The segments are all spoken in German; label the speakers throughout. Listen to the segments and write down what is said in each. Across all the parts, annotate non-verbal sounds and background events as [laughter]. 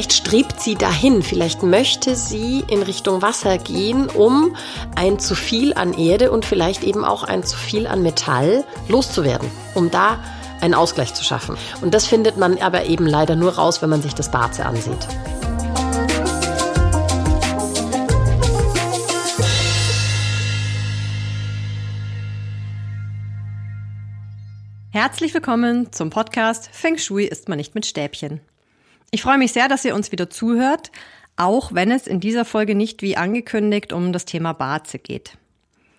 Speaker 1: vielleicht strebt sie dahin, vielleicht möchte sie in Richtung Wasser gehen, um ein zu viel an Erde und vielleicht eben auch ein zu viel an Metall loszuwerden, um da einen Ausgleich zu schaffen. Und das findet man aber eben leider nur raus, wenn man sich das Barze ansieht.
Speaker 2: Herzlich willkommen zum Podcast Feng Shui ist man nicht mit Stäbchen. Ich freue mich sehr, dass ihr uns wieder zuhört, auch wenn es in dieser Folge nicht wie angekündigt um das Thema Barze geht.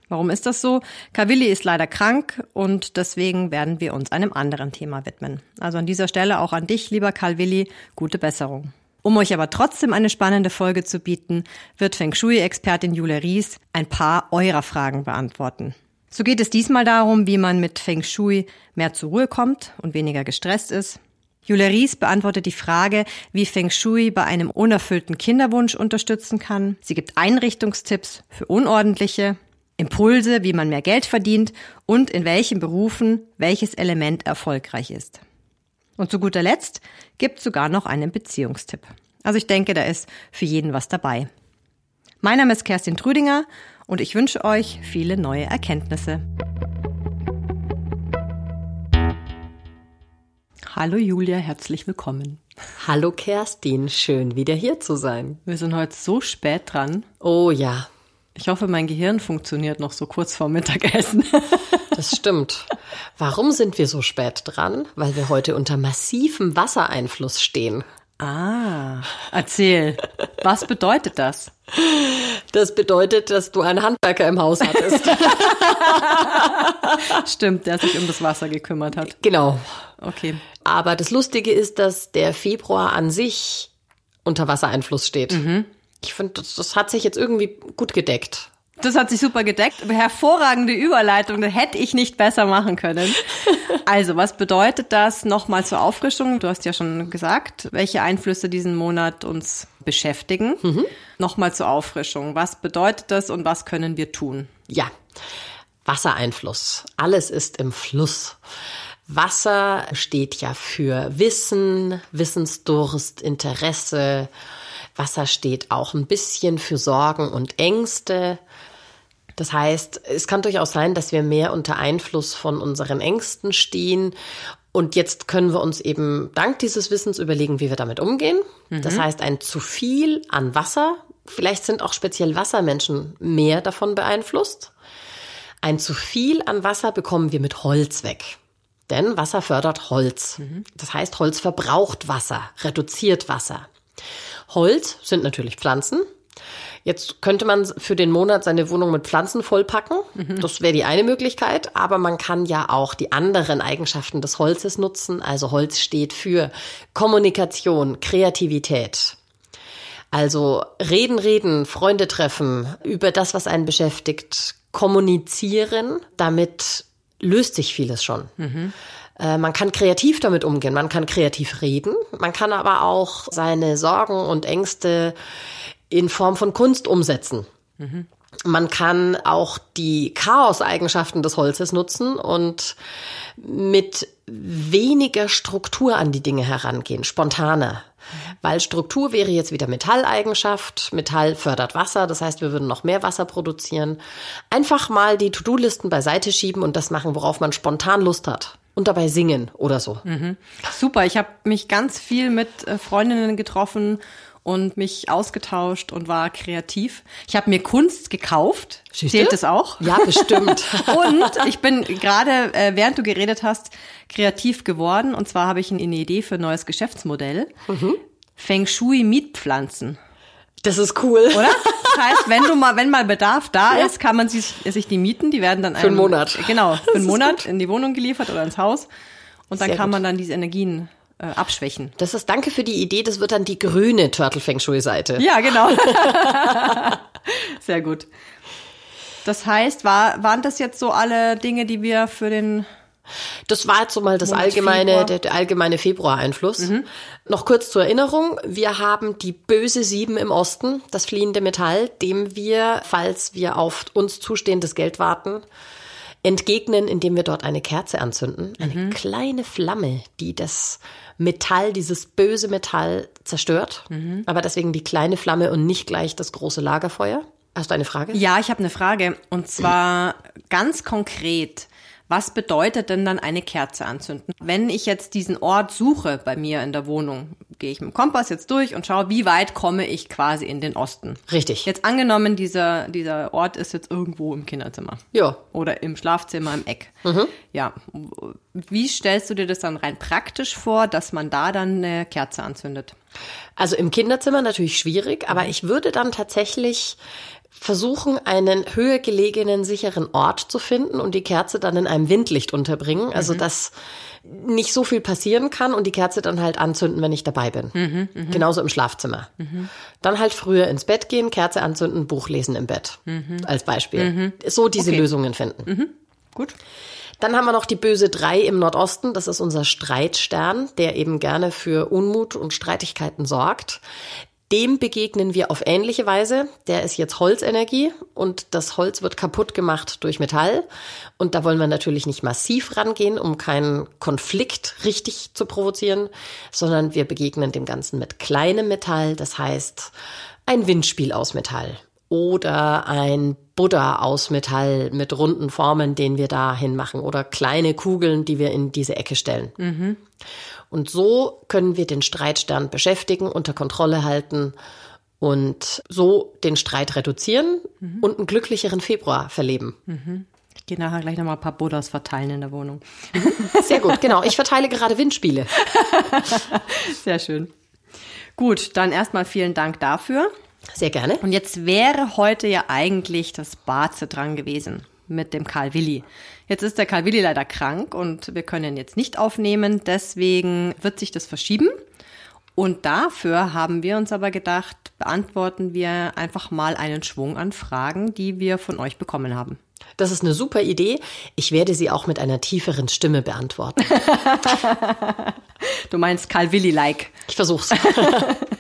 Speaker 2: Warum ist das so? Kawilli ist leider krank und deswegen werden wir uns einem anderen Thema widmen. Also an dieser Stelle auch an dich, lieber Kalwilli, gute Besserung. Um euch aber trotzdem eine spannende Folge zu bieten, wird Feng Shui-Expertin Jule Ries ein paar eurer Fragen beantworten. So geht es diesmal darum, wie man mit Feng Shui mehr zur Ruhe kommt und weniger gestresst ist. Julia Ries beantwortet die Frage, wie Feng Shui bei einem unerfüllten Kinderwunsch unterstützen kann. Sie gibt Einrichtungstipps für Unordentliche, Impulse, wie man mehr Geld verdient und in welchen Berufen welches Element erfolgreich ist. Und zu guter Letzt gibt sogar noch einen Beziehungstipp. Also ich denke, da ist für jeden was dabei. Mein Name ist Kerstin Trüdinger und ich wünsche euch viele neue Erkenntnisse. Hallo Julia, herzlich willkommen.
Speaker 1: Hallo Kerstin, schön wieder hier zu sein.
Speaker 2: Wir sind heute so spät dran.
Speaker 1: Oh ja.
Speaker 2: Ich hoffe, mein Gehirn funktioniert noch so kurz vor Mittagessen. [laughs]
Speaker 1: Das stimmt. Warum sind wir so spät dran? Weil wir heute unter massivem Wassereinfluss stehen.
Speaker 2: Ah, erzähl. Was bedeutet das?
Speaker 1: Das bedeutet, dass du einen Handwerker im Haus hattest. [laughs]
Speaker 2: Stimmt, der sich um das Wasser gekümmert hat.
Speaker 1: Genau.
Speaker 2: Okay.
Speaker 1: Aber das Lustige ist, dass der Februar an sich unter Wassereinfluss steht. Mhm. Ich finde, das, das hat sich jetzt irgendwie gut gedeckt.
Speaker 2: Das hat sich super gedeckt. Hervorragende Überleitung, das hätte ich nicht besser machen können. Also, was bedeutet das nochmal zur Auffrischung? Du hast ja schon gesagt, welche Einflüsse diesen Monat uns beschäftigen. Mhm. Nochmal zur Auffrischung. Was bedeutet das und was können wir tun?
Speaker 1: Ja, Wassereinfluss. Alles ist im Fluss. Wasser steht ja für Wissen, Wissensdurst, Interesse. Wasser steht auch ein bisschen für Sorgen und Ängste. Das heißt, es kann durchaus sein, dass wir mehr unter Einfluss von unseren Ängsten stehen. Und jetzt können wir uns eben dank dieses Wissens überlegen, wie wir damit umgehen. Mhm. Das heißt, ein zu viel an Wasser, vielleicht sind auch speziell Wassermenschen mehr davon beeinflusst. Ein zu viel an Wasser bekommen wir mit Holz weg. Denn Wasser fördert Holz. Mhm. Das heißt, Holz verbraucht Wasser, reduziert Wasser. Holz sind natürlich Pflanzen. Jetzt könnte man für den Monat seine Wohnung mit Pflanzen vollpacken. Mhm. Das wäre die eine Möglichkeit. Aber man kann ja auch die anderen Eigenschaften des Holzes nutzen. Also Holz steht für Kommunikation, Kreativität. Also reden, reden, Freunde treffen, über das, was einen beschäftigt, kommunizieren. Damit löst sich vieles schon. Mhm. Äh, man kann kreativ damit umgehen, man kann kreativ reden, man kann aber auch seine Sorgen und Ängste in Form von Kunst umsetzen. Mhm. Man kann auch die Chaos-Eigenschaften des Holzes nutzen und mit weniger Struktur an die Dinge herangehen, spontaner. Weil Struktur wäre jetzt wieder Metalleigenschaft. Metall fördert Wasser, das heißt, wir würden noch mehr Wasser produzieren. Einfach mal die To-Do-Listen beiseite schieben und das machen, worauf man spontan Lust hat und dabei singen oder so. Mhm.
Speaker 2: Super, ich habe mich ganz viel mit äh, Freundinnen getroffen und mich ausgetauscht und war kreativ. Ich habe mir Kunst gekauft.
Speaker 1: Siehste? Zählt das auch?
Speaker 2: Ja, bestimmt. [laughs] und ich bin gerade, äh, während du geredet hast, kreativ geworden. Und zwar habe ich eine Idee für ein neues Geschäftsmodell. Mhm. Feng Shui Mietpflanzen.
Speaker 1: Das ist cool.
Speaker 2: Oder? Das heißt, wenn du mal, wenn mal Bedarf da ja. ist, kann man sich, sich die mieten. Die werden dann
Speaker 1: für einen Monat.
Speaker 2: Genau, für [laughs] einen Monat in die Wohnung geliefert oder ins Haus. Und dann Sehr kann gut. man dann diese Energien äh, abschwächen.
Speaker 1: Das ist danke für die Idee. Das wird dann die grüne Turtle Feng Shui Seite.
Speaker 2: Ja, genau. [laughs] [laughs] Sehr gut. Das heißt, war, waren das jetzt so alle Dinge, die wir für den
Speaker 1: das war jetzt so mal das allgemeine, der, der, allgemeine Februar-Einfluss. Mhm. Noch kurz zur Erinnerung. Wir haben die böse Sieben im Osten, das fliehende Metall, dem wir, falls wir auf uns zustehendes Geld warten, entgegnen, indem wir dort eine Kerze anzünden. Eine mhm. kleine Flamme, die das Metall, dieses böse Metall zerstört. Mhm. Aber deswegen die kleine Flamme und nicht gleich das große Lagerfeuer. Hast du eine Frage?
Speaker 2: Ja, ich habe eine Frage. Und zwar [clears throat] ganz konkret. Was bedeutet denn dann eine Kerze anzünden? Wenn ich jetzt diesen Ort suche bei mir in der Wohnung, gehe ich mit dem Kompass jetzt durch und schaue, wie weit komme ich quasi in den Osten.
Speaker 1: Richtig.
Speaker 2: Jetzt angenommen, dieser, dieser Ort ist jetzt irgendwo im Kinderzimmer.
Speaker 1: Ja.
Speaker 2: Oder im Schlafzimmer im Eck. Mhm. Ja. Wie stellst du dir das dann rein praktisch vor, dass man da dann eine Kerze anzündet?
Speaker 1: Also im Kinderzimmer natürlich schwierig, aber ich würde dann tatsächlich versuchen, einen höher gelegenen, sicheren Ort zu finden und die Kerze dann in einem Windlicht unterbringen. Also, mhm. dass nicht so viel passieren kann und die Kerze dann halt anzünden, wenn ich dabei bin. Mhm, mh. Genauso im Schlafzimmer. Mhm. Dann halt früher ins Bett gehen, Kerze anzünden, Buch lesen im Bett. Mhm. Als Beispiel. Mhm. So diese okay. Lösungen finden.
Speaker 2: Gut.
Speaker 1: Dann haben wir noch die böse Drei im Nordosten. Das ist unser Streitstern, der eben gerne für Unmut und Streitigkeiten sorgt. Dem begegnen wir auf ähnliche Weise. Der ist jetzt Holzenergie und das Holz wird kaputt gemacht durch Metall. Und da wollen wir natürlich nicht massiv rangehen, um keinen Konflikt richtig zu provozieren, sondern wir begegnen dem Ganzen mit kleinem Metall. Das heißt, ein Windspiel aus Metall oder ein Buddha aus Metall mit runden Formen, den wir da hinmachen oder kleine Kugeln, die wir in diese Ecke stellen. Mhm. Und so können wir den Streitstern beschäftigen, unter Kontrolle halten und so den Streit reduzieren mhm. und einen glücklicheren Februar verleben.
Speaker 2: Mhm. Ich gehe nachher gleich nochmal ein paar Buddhas verteilen in der Wohnung.
Speaker 1: Sehr gut, genau. Ich verteile gerade Windspiele. [laughs]
Speaker 2: Sehr schön. Gut, dann erstmal vielen Dank dafür.
Speaker 1: Sehr gerne.
Speaker 2: Und jetzt wäre heute ja eigentlich das Barze dran gewesen mit dem Karl Willi. Jetzt ist der Karl Willi leider krank und wir können ihn jetzt nicht aufnehmen. Deswegen wird sich das verschieben. Und dafür haben wir uns aber gedacht, beantworten wir einfach mal einen Schwung an Fragen, die wir von euch bekommen haben.
Speaker 1: Das ist eine super Idee. Ich werde sie auch mit einer tieferen Stimme beantworten. [laughs]
Speaker 2: du meinst Karl Willi-like.
Speaker 1: Ich versuch's. [laughs]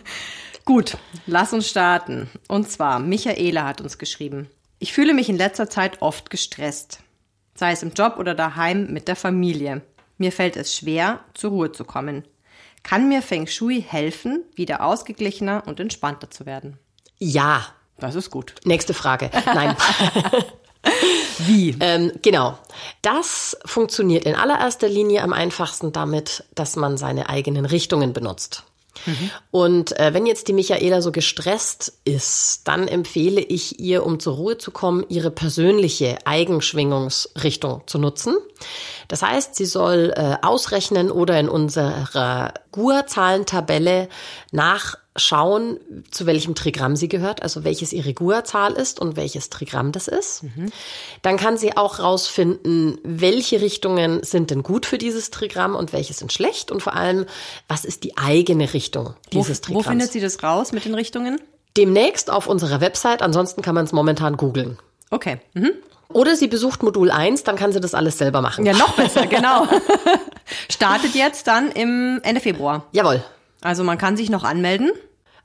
Speaker 2: Gut, lass uns starten. Und zwar, Michaela hat uns geschrieben. Ich fühle mich in letzter Zeit oft gestresst sei es im Job oder daheim mit der Familie. Mir fällt es schwer, zur Ruhe zu kommen. Kann mir Feng Shui helfen, wieder ausgeglichener und entspannter zu werden?
Speaker 1: Ja.
Speaker 2: Das ist gut.
Speaker 1: Nächste Frage. Nein. [laughs] [laughs]
Speaker 2: Wie?
Speaker 1: Ähm, genau. Das funktioniert in allererster Linie am einfachsten damit, dass man seine eigenen Richtungen benutzt. Und äh, wenn jetzt die Michaela so gestresst ist, dann empfehle ich ihr, um zur Ruhe zu kommen, ihre persönliche Eigenschwingungsrichtung zu nutzen. Das heißt, sie soll äh, ausrechnen oder in unserer GUA-Zahlentabelle nach schauen, zu welchem Trigramm sie gehört, also welches ihre GUA-Zahl ist und welches Trigramm das ist. Mhm. Dann kann sie auch rausfinden, welche Richtungen sind denn gut für dieses Trigramm und welche sind schlecht und vor allem, was ist die eigene Richtung dieses
Speaker 2: wo,
Speaker 1: Trigramms.
Speaker 2: Wo findet sie das raus mit den Richtungen?
Speaker 1: Demnächst auf unserer Website, ansonsten kann man es momentan googeln.
Speaker 2: Okay. Mhm.
Speaker 1: Oder sie besucht Modul 1, dann kann sie das alles selber machen.
Speaker 2: Ja, noch besser, genau. [laughs] Startet jetzt dann im Ende Februar.
Speaker 1: Jawohl.
Speaker 2: Also man kann sich noch anmelden.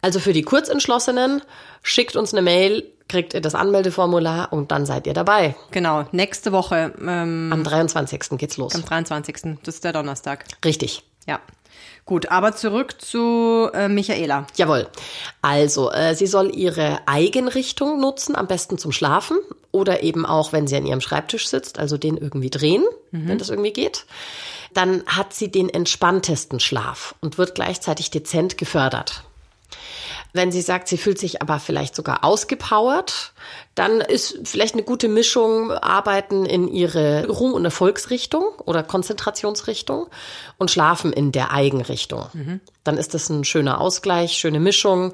Speaker 1: Also für die Kurzentschlossenen, schickt uns eine Mail, kriegt ihr das Anmeldeformular und dann seid ihr dabei.
Speaker 2: Genau, nächste Woche.
Speaker 1: Ähm, am 23. geht's los.
Speaker 2: Am 23. Das ist der Donnerstag.
Speaker 1: Richtig.
Speaker 2: Ja. Gut, aber zurück zu äh, Michaela.
Speaker 1: Jawohl. Also, äh, sie soll ihre Eigenrichtung nutzen, am besten zum Schlafen oder eben auch, wenn sie an ihrem Schreibtisch sitzt, also den irgendwie drehen, mhm. wenn das irgendwie geht dann hat sie den entspanntesten Schlaf und wird gleichzeitig dezent gefördert. Wenn sie sagt, sie fühlt sich aber vielleicht sogar ausgepowert, dann ist vielleicht eine gute Mischung Arbeiten in ihre Ruhm- und Erfolgsrichtung oder Konzentrationsrichtung und Schlafen in der Eigenrichtung. Mhm. Dann ist das ein schöner Ausgleich, schöne Mischung.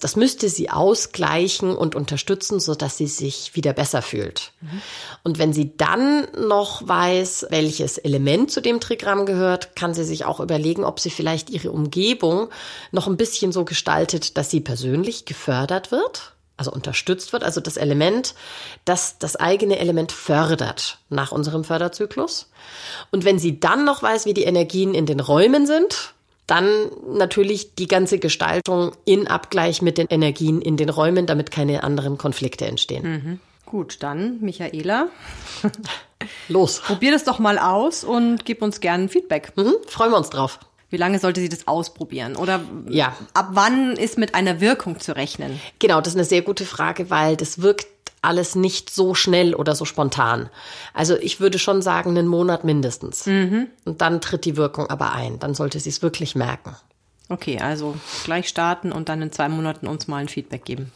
Speaker 1: Das müsste sie ausgleichen und unterstützen, so dass sie sich wieder besser fühlt. Mhm. Und wenn sie dann noch weiß, welches Element zu dem Trigramm gehört, kann sie sich auch überlegen, ob sie vielleicht ihre Umgebung noch ein bisschen so gestaltet, dass sie persönlich gefördert wird also unterstützt wird, also das Element, das das eigene Element fördert nach unserem Förderzyklus. Und wenn sie dann noch weiß, wie die Energien in den Räumen sind, dann natürlich die ganze Gestaltung in Abgleich mit den Energien in den Räumen, damit keine anderen Konflikte entstehen.
Speaker 2: Mhm. Gut, dann Michaela.
Speaker 1: Los.
Speaker 2: Probier das doch mal aus und gib uns gerne Feedback.
Speaker 1: Mhm, freuen wir uns drauf.
Speaker 2: Wie lange sollte sie das ausprobieren? Oder
Speaker 1: Ja.
Speaker 2: ab wann ist mit einer Wirkung zu rechnen?
Speaker 1: Genau, das ist eine sehr gute Frage, weil das wirkt alles nicht so schnell oder so spontan. Also ich würde schon sagen, einen Monat mindestens. Und dann tritt die Wirkung aber ein. Dann sollte sie es wirklich merken.
Speaker 2: Okay, also gleich starten und dann in zwei Monaten uns mal ein Feedback geben.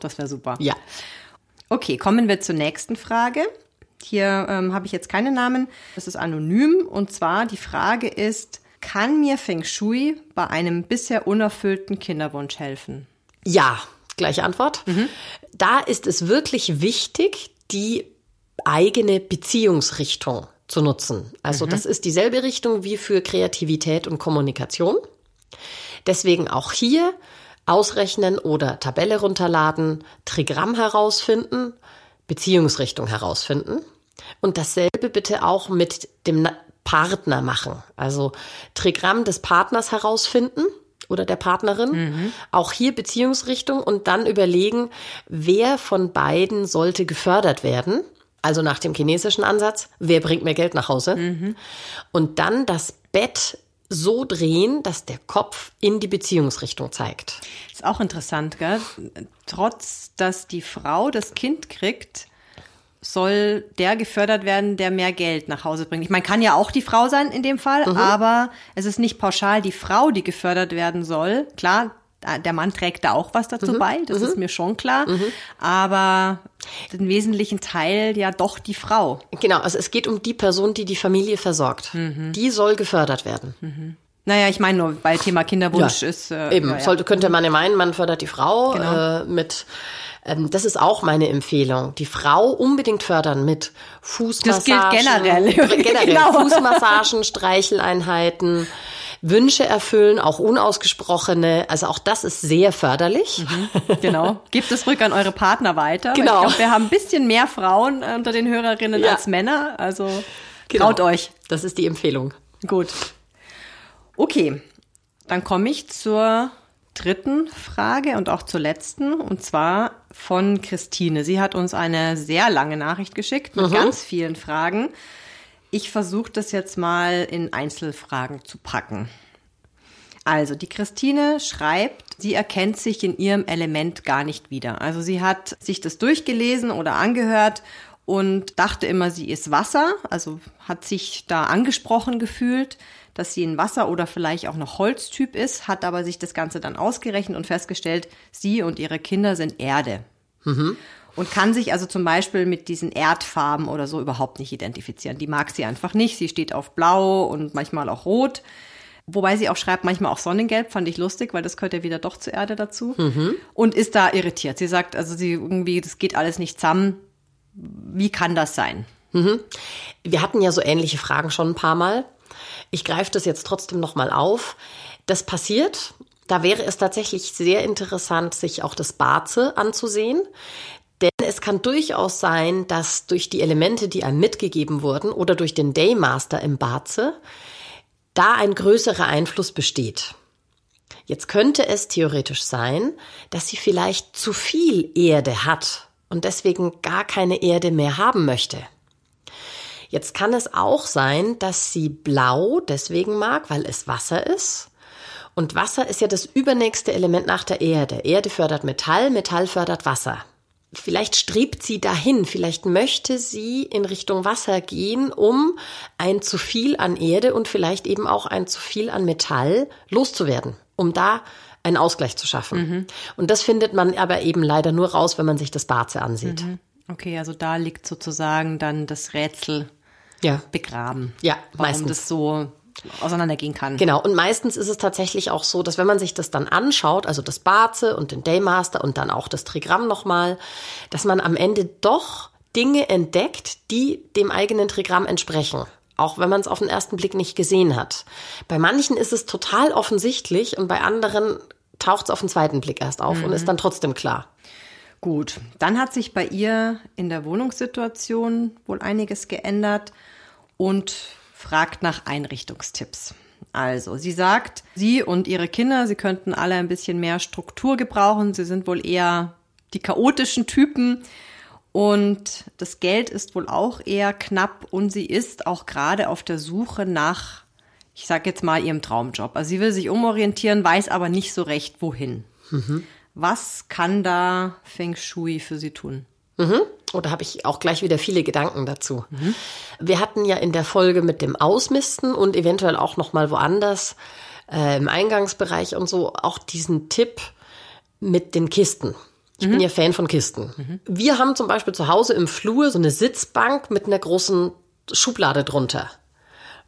Speaker 2: Das wäre super.
Speaker 1: Ja.
Speaker 2: Okay, kommen wir zur nächsten Frage. Hier ähm, habe ich jetzt keine Namen. Das ist anonym. Und zwar die Frage ist, kann mir Feng Shui bei einem bisher unerfüllten Kinderwunsch helfen?
Speaker 1: Ja, gleiche Antwort. Da ist es wirklich wichtig, die eigene Beziehungsrichtung zu nutzen. Also das ist dieselbe Richtung wie für Kreativität und Kommunikation. Deswegen auch hier ausrechnen oder Tabelle runterladen, Trigramm herausfinden, Beziehungsrichtung herausfinden. Und dasselbe bitte auch mit dem Partner machen. Also Trigramm des Partners herausfinden oder der Partnerin. Auch hier Beziehungsrichtung und dann überlegen, wer von beiden sollte gefördert werden. Also nach dem chinesischen Ansatz, wer bringt mir Geld nach Hause? Und dann das Bett so drehen, dass der Kopf in die Beziehungsrichtung zeigt.
Speaker 2: Ist auch interessant, gell? Trotz, dass die Frau das Kind kriegt, soll der gefördert werden, der mehr Geld nach Hause bringt. Ich meine, kann ja auch die Frau sein in dem Fall, aber es ist nicht pauschal die Frau, die gefördert werden soll. Klar, der Mann trägt da auch was dazu bei, das ist mir schon klar. Aber den wesentlichen Teil ja doch die Frau.
Speaker 1: Genau, also es geht um die Person, die die Familie versorgt. Die soll gefördert werden.
Speaker 2: Naja, ich meine nur, weil Thema Kinderwunsch ist. Äh,
Speaker 1: Eben,
Speaker 2: ja, ja.
Speaker 1: sollte, könnte man ja meinen, man fördert die Frau
Speaker 2: Genau.
Speaker 1: äh, mit. Ähm, das ist auch meine Empfehlung. Die Frau unbedingt fördern mit Fußmassagen.
Speaker 2: Das gilt generell. [laughs]
Speaker 1: generell
Speaker 2: Genau.
Speaker 1: Fußmassagen, Streicheleinheiten, Wünsche erfüllen, auch unausgesprochene. Also auch das ist sehr förderlich.
Speaker 2: Genau. Gebt es rück an eure Partner weiter.
Speaker 1: Genau.
Speaker 2: Ich glaube, wir haben ein bisschen mehr Frauen unter den Hörerinnen
Speaker 1: Ja.
Speaker 2: als Männer. Also
Speaker 1: Genau.
Speaker 2: traut euch.
Speaker 1: Das ist die Empfehlung.
Speaker 2: Gut. Okay, dann komme ich zur dritten Frage und auch zur letzten, und zwar von Christine. Sie hat uns eine sehr lange Nachricht geschickt mit ganz vielen Fragen. Ich versuche das jetzt mal in Einzelfragen zu packen. Also, die Christine schreibt, sie erkennt sich in ihrem Element gar nicht wieder. Also, sie hat sich das durchgelesen oder angehört und dachte immer, sie ist Wasser, also hat sich da angesprochen gefühlt, dass sie ein Wasser- oder vielleicht auch noch Holztyp ist, hat aber sich das Ganze dann ausgerechnet und festgestellt, sie und ihre Kinder sind Erde. Und kann sich also zum Beispiel mit diesen Erdfarben oder so überhaupt nicht identifizieren. Die mag sie einfach nicht. Sie steht auf Blau und manchmal auch Rot. Wobei sie auch schreibt, manchmal auch Sonnengelb, fand ich lustig, weil das gehört ja wieder doch zur Erde dazu. Und ist da irritiert. Sie sagt, also sie irgendwie, das geht alles nicht zusammen. Wie kann das sein?
Speaker 1: Wir hatten ja so ähnliche Fragen schon ein paar Mal. Ich greife das jetzt trotzdem nochmal auf. Das passiert. Da wäre es tatsächlich sehr interessant, sich auch das Barze anzusehen. Denn es kann durchaus sein, dass durch die Elemente, die einem mitgegeben wurden oder durch den Daymaster im Barze, da ein größerer Einfluss besteht. Jetzt könnte es theoretisch sein, dass sie vielleicht zu viel Erde hat und deswegen gar keine Erde mehr haben möchte. Jetzt kann es auch sein, dass sie blau deswegen mag, weil es Wasser ist. Und Wasser ist ja das übernächste Element nach der Erde. Erde fördert Metall, Metall fördert Wasser. Vielleicht strebt sie dahin, vielleicht möchte sie in Richtung Wasser gehen, um ein zu viel an Erde und vielleicht eben auch ein zu viel an Metall loszuwerden, um da einen Ausgleich zu schaffen. Und das findet man aber eben leider nur raus, wenn man sich das Barze ansieht.
Speaker 2: Okay, also da liegt sozusagen dann das Rätsel
Speaker 1: Ja.
Speaker 2: begraben.
Speaker 1: Ja,
Speaker 2: warum
Speaker 1: meistens.
Speaker 2: das so auseinandergehen kann.
Speaker 1: Genau, und meistens ist es tatsächlich auch so, dass wenn man sich das dann anschaut, also das Barze und den Daymaster und dann auch das Trigramm nochmal, dass man am Ende doch Dinge entdeckt, die dem eigenen Trigramm entsprechen. Auch wenn man es auf den ersten Blick nicht gesehen hat. Bei manchen ist es total offensichtlich und bei anderen taucht es auf den zweiten Blick erst auf und ist dann trotzdem klar.
Speaker 2: Gut, dann hat sich bei ihr in der Wohnungssituation wohl einiges geändert und fragt nach Einrichtungstipps. Also, sie sagt, sie und ihre Kinder, sie könnten alle ein bisschen mehr Struktur gebrauchen. Sie sind wohl eher die chaotischen Typen Und das Geld ist wohl auch eher knapp und sie ist auch gerade auf der Suche nach, ich sag jetzt mal, ihrem Traumjob. Also sie will sich umorientieren, weiß aber nicht so recht, wohin. Mhm. Was kann da Feng Shui für sie tun?
Speaker 1: Mhm. Oder habe ich auch gleich wieder viele Gedanken dazu. Mhm. Wir hatten ja in der Folge mit dem Ausmisten und eventuell auch noch mal woanders äh, im Eingangsbereich und so auch diesen Tipp mit den Kisten. Ich mhm. bin ja Fan von Kisten. Mhm. Wir haben zum Beispiel zu Hause im Flur so eine Sitzbank mit einer großen Schublade drunter.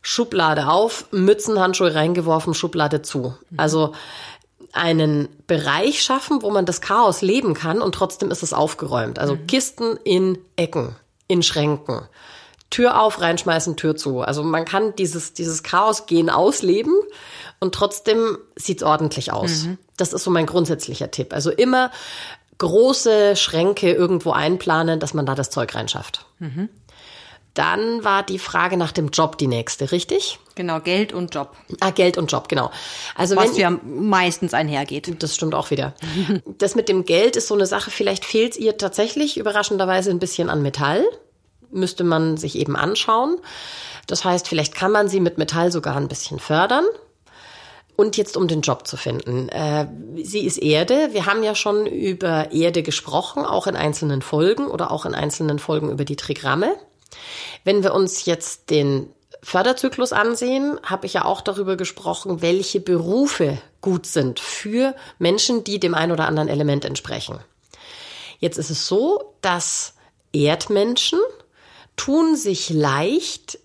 Speaker 1: Schublade auf, Mützenhandschuhe reingeworfen, Schublade zu. Mhm. Also einen Bereich schaffen, wo man das Chaos leben kann und trotzdem ist es aufgeräumt. Also mhm. Kisten in Ecken, in Schränken. Tür auf, reinschmeißen, Tür zu. Also man kann dieses, dieses Chaos gehen ausleben und trotzdem sieht's ordentlich aus. Mhm. Das ist so mein grundsätzlicher Tipp. Also immer große Schränke irgendwo einplanen, dass man da das Zeug reinschafft. Mhm. Dann war die Frage nach dem Job die nächste, richtig?
Speaker 2: Genau, Geld und Job.
Speaker 1: Ah, Geld und Job, genau.
Speaker 2: Also Was wenn, ja meistens einhergeht.
Speaker 1: Das stimmt auch wieder. das mit dem Geld ist so eine Sache, vielleicht fehlt ihr tatsächlich überraschenderweise ein bisschen an Metall. Müsste man sich eben anschauen. Das heißt, vielleicht kann man sie mit Metall sogar ein bisschen fördern. Und jetzt um den Job zu finden. Äh, sie ist Erde. Wir haben ja schon über Erde gesprochen, auch in einzelnen Folgen oder auch in einzelnen Folgen über die Trigramme. Wenn wir uns jetzt den Förderzyklus ansehen, habe ich ja auch darüber gesprochen, welche Berufe gut sind für Menschen, die dem ein oder anderen Element entsprechen. Jetzt ist es so, dass Erdmenschen tun sich leicht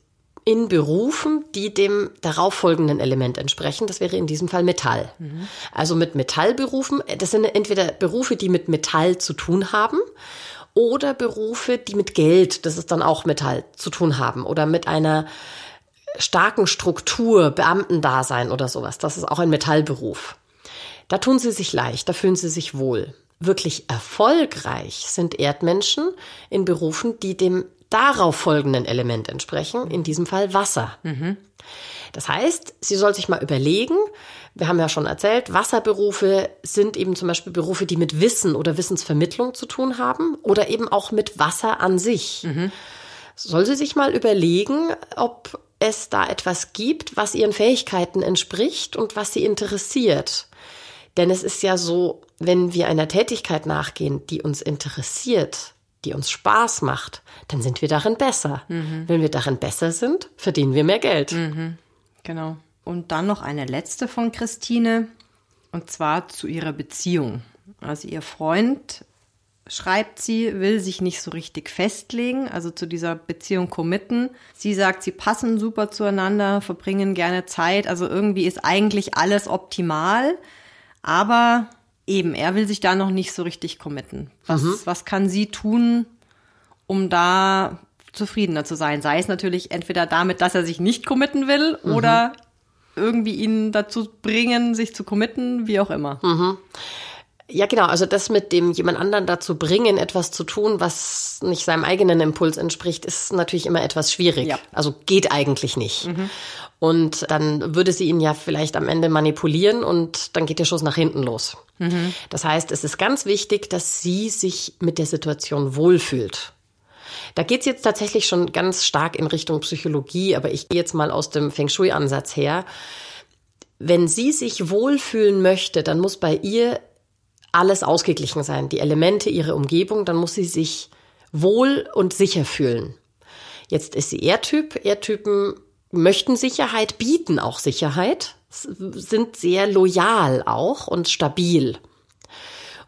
Speaker 1: in Berufen, die dem darauffolgenden Element entsprechen. Das wäre in diesem Fall Metall. Mhm. Also mit Metallberufen, das sind entweder Berufe, die mit Metall zu tun haben oder Berufe, die mit Geld, das ist dann auch Metall, zu tun haben oder mit einer starken Struktur, Beamtendasein oder sowas. Das ist auch ein Metallberuf. Da tun sie sich leicht, da fühlen sie sich wohl. Wirklich erfolgreich sind Erdmenschen in Berufen, die dem darauf folgenden Element entsprechen, in diesem Fall Wasser. Mhm. Das heißt, sie soll sich mal überlegen, wir haben ja schon erzählt, Wasserberufe sind eben zum Beispiel Berufe, die mit Wissen oder Wissensvermittlung zu tun haben oder eben auch mit Wasser an sich. Mhm. Soll sie sich mal überlegen, ob es da etwas gibt, was ihren Fähigkeiten entspricht und was sie interessiert. Denn es ist ja so, wenn wir einer Tätigkeit nachgehen, die uns interessiert, die uns Spaß macht, dann sind wir darin besser. Mhm. Wenn wir darin besser sind, verdienen wir mehr Geld. Mhm.
Speaker 2: Genau. Und dann noch eine letzte von Christine, und zwar zu ihrer Beziehung. Also ihr Freund schreibt sie, will sich nicht so richtig festlegen, also zu dieser Beziehung committen. Sie sagt, sie passen super zueinander, verbringen gerne Zeit, also irgendwie ist eigentlich alles optimal, aber eben, er will sich da noch nicht so richtig committen. Was, mhm. was kann sie tun, um da zufriedener zu sein? Sei es natürlich entweder damit, dass er sich nicht committen will mhm. oder irgendwie ihn dazu bringen, sich zu committen, wie auch immer.
Speaker 1: Mhm. Ja, genau. Also das mit dem jemand anderen dazu bringen, etwas zu tun, was nicht seinem eigenen Impuls entspricht, ist natürlich immer etwas schwierig. Ja. Also geht eigentlich nicht. Mhm. Und dann würde sie ihn ja vielleicht am Ende manipulieren und dann geht der Schuss nach hinten los. Mhm. Das heißt, es ist ganz wichtig, dass sie sich mit der Situation wohlfühlt. Da geht's jetzt tatsächlich schon ganz stark in Richtung Psychologie, aber ich gehe jetzt mal aus dem Feng Shui-Ansatz her. Wenn sie sich wohlfühlen möchte, dann muss bei ihr alles ausgeglichen sein, die Elemente ihrer Umgebung, dann muss sie sich wohl und sicher fühlen. Jetzt ist sie Erdtyp. Erdtypen möchten Sicherheit, bieten auch Sicherheit, sind sehr loyal auch und stabil.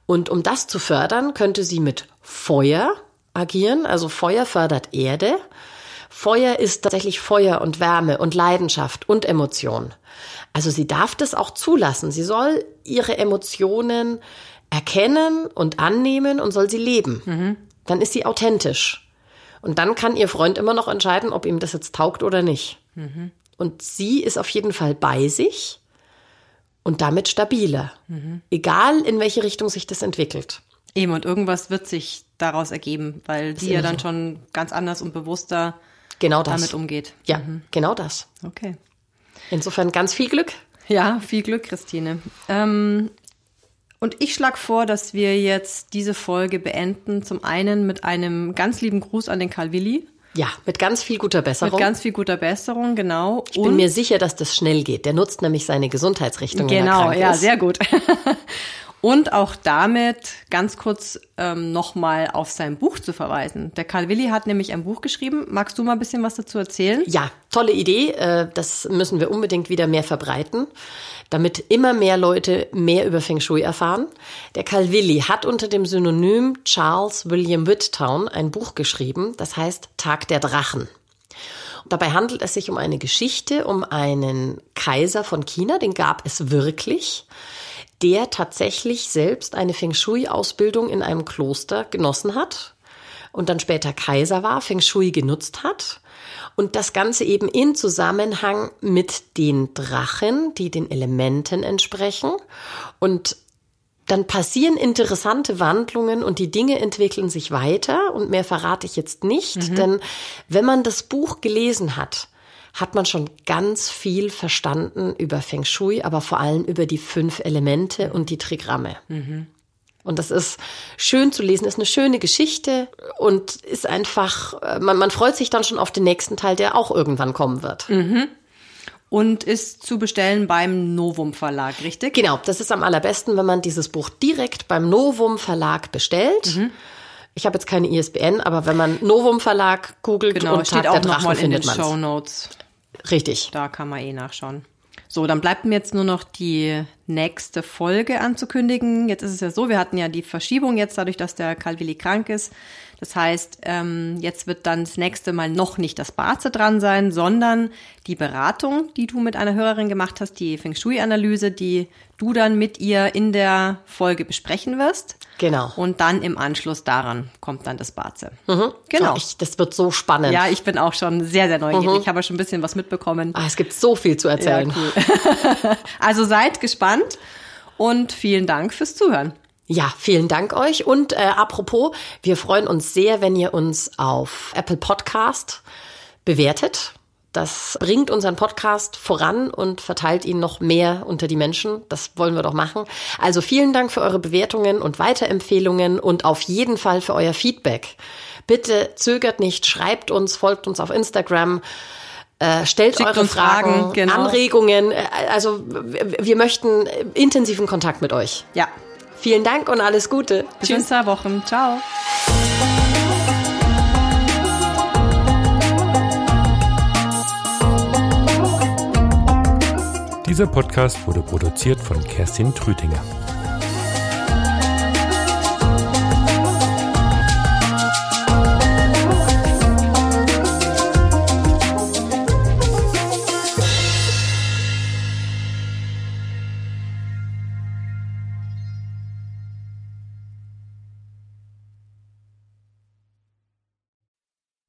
Speaker 1: Und um das zu fördern, könnte sie mit Feuer agieren. Also Feuer fördert Erde. Feuer ist tatsächlich Feuer und Wärme und Leidenschaft und Emotion. Also sie darf das auch zulassen. Sie soll ihre Emotionen erkennen und annehmen und soll sie leben. Mhm. Dann ist sie authentisch. Und dann kann ihr Freund immer noch entscheiden, ob ihm das jetzt taugt oder nicht. Mhm. Und sie ist auf jeden Fall bei sich und damit stabiler. Mhm. Egal, in welche Richtung sich das entwickelt.
Speaker 2: Eben, und irgendwas wird sich daraus ergeben, weil die ja dann so. schon ganz anders und bewusster
Speaker 1: genau
Speaker 2: damit umgeht.
Speaker 1: Ja, mhm. genau das.
Speaker 2: Okay.
Speaker 1: Insofern ganz viel Glück.
Speaker 2: Ja, viel Glück, Christine. Ähm, Und ich schlage vor, dass wir jetzt diese Folge beenden. Zum einen mit einem ganz lieben Gruß an den Karl Willi.
Speaker 1: Ja, mit ganz viel guter Besserung.
Speaker 2: Mit ganz viel guter Besserung, genau.
Speaker 1: Ich bin mir sicher, dass das schnell geht. Der nutzt nämlich seine Gesundheitsrichtung.
Speaker 2: Genau, ja, ist. sehr gut. [laughs] Und auch damit ganz kurz ähm, nochmal auf sein Buch zu verweisen. Der Karl Willi hat nämlich ein Buch geschrieben. Magst du mal ein bisschen was dazu erzählen?
Speaker 1: Ja, tolle Idee. Äh, das müssen wir unbedingt wieder mehr verbreiten, damit immer mehr Leute mehr über Feng Shui erfahren. Der Karl Willi hat unter dem Synonym Charles William Whittown ein Buch geschrieben, das heißt Tag der Drachen. Dabei handelt es sich um eine Geschichte um einen Kaiser von China, den gab es wirklich der tatsächlich selbst eine Feng Shui-Ausbildung in einem Kloster genossen hat und dann später Kaiser war, Feng Shui genutzt hat. Und das Ganze eben in Zusammenhang mit den Drachen, die den Elementen entsprechen. Und dann passieren interessante Wandlungen und die Dinge entwickeln sich weiter. Und mehr verrate ich jetzt nicht, mhm. denn wenn man das Buch gelesen hat, hat man schon ganz viel verstanden über Feng Shui, aber vor allem über die fünf Elemente und die Trigramme. Mhm. Und das ist schön zu lesen, ist eine schöne Geschichte und ist einfach, äh, man, man freut sich dann schon auf den nächsten Teil, der auch irgendwann kommen wird.
Speaker 2: Mhm. Und ist zu bestellen beim Novum Verlag, richtig?
Speaker 1: Genau, das ist am allerbesten, wenn man dieses Buch direkt beim Novum Verlag bestellt. Mhm. Ich habe jetzt keine ISBN, aber wenn man Novum Verlag googelt
Speaker 2: genau, und steht Tag auch der Drachen, findet man Show Notes.
Speaker 1: Richtig.
Speaker 2: Da kann man eh nachschauen. So, dann bleibt mir jetzt nur noch die nächste Folge anzukündigen. Jetzt ist es ja so, wir hatten ja die Verschiebung jetzt dadurch, dass der Calvilli krank ist. Das heißt, ähm, jetzt wird dann das nächste Mal noch nicht das Barze dran sein, sondern die Beratung, die du mit einer Hörerin gemacht hast, die Feng Shui-Analyse, die du dann mit ihr in der Folge besprechen wirst.
Speaker 1: Genau.
Speaker 2: Und dann im Anschluss daran kommt dann das Barze.
Speaker 1: Mhm. Genau. Oh, ich, das wird so spannend.
Speaker 2: Ja, ich bin auch schon sehr, sehr neugierig. Mhm. Ich habe schon ein bisschen was mitbekommen.
Speaker 1: Ah, es gibt so viel zu erzählen.
Speaker 2: Ja, cool. [laughs] also seid gespannt und vielen Dank fürs Zuhören.
Speaker 1: Ja, vielen Dank euch. Und äh, apropos, wir freuen uns sehr, wenn ihr uns auf Apple Podcast bewertet. Das bringt unseren Podcast voran und verteilt ihn noch mehr unter die Menschen. Das wollen wir doch machen. Also vielen Dank für eure Bewertungen und Weiterempfehlungen und auf jeden Fall für euer Feedback. Bitte zögert nicht, schreibt uns, folgt uns auf Instagram. Äh, stellt Schickt eure Fragen, Fragen genau. Anregungen. Äh, also wir möchten intensiven Kontakt mit euch.
Speaker 2: Ja,
Speaker 1: Vielen Dank und alles Gute.
Speaker 2: Bis Tschüss. in zwei Wochen. Ciao.
Speaker 3: Dieser Podcast wurde produziert von Kerstin Trütinger.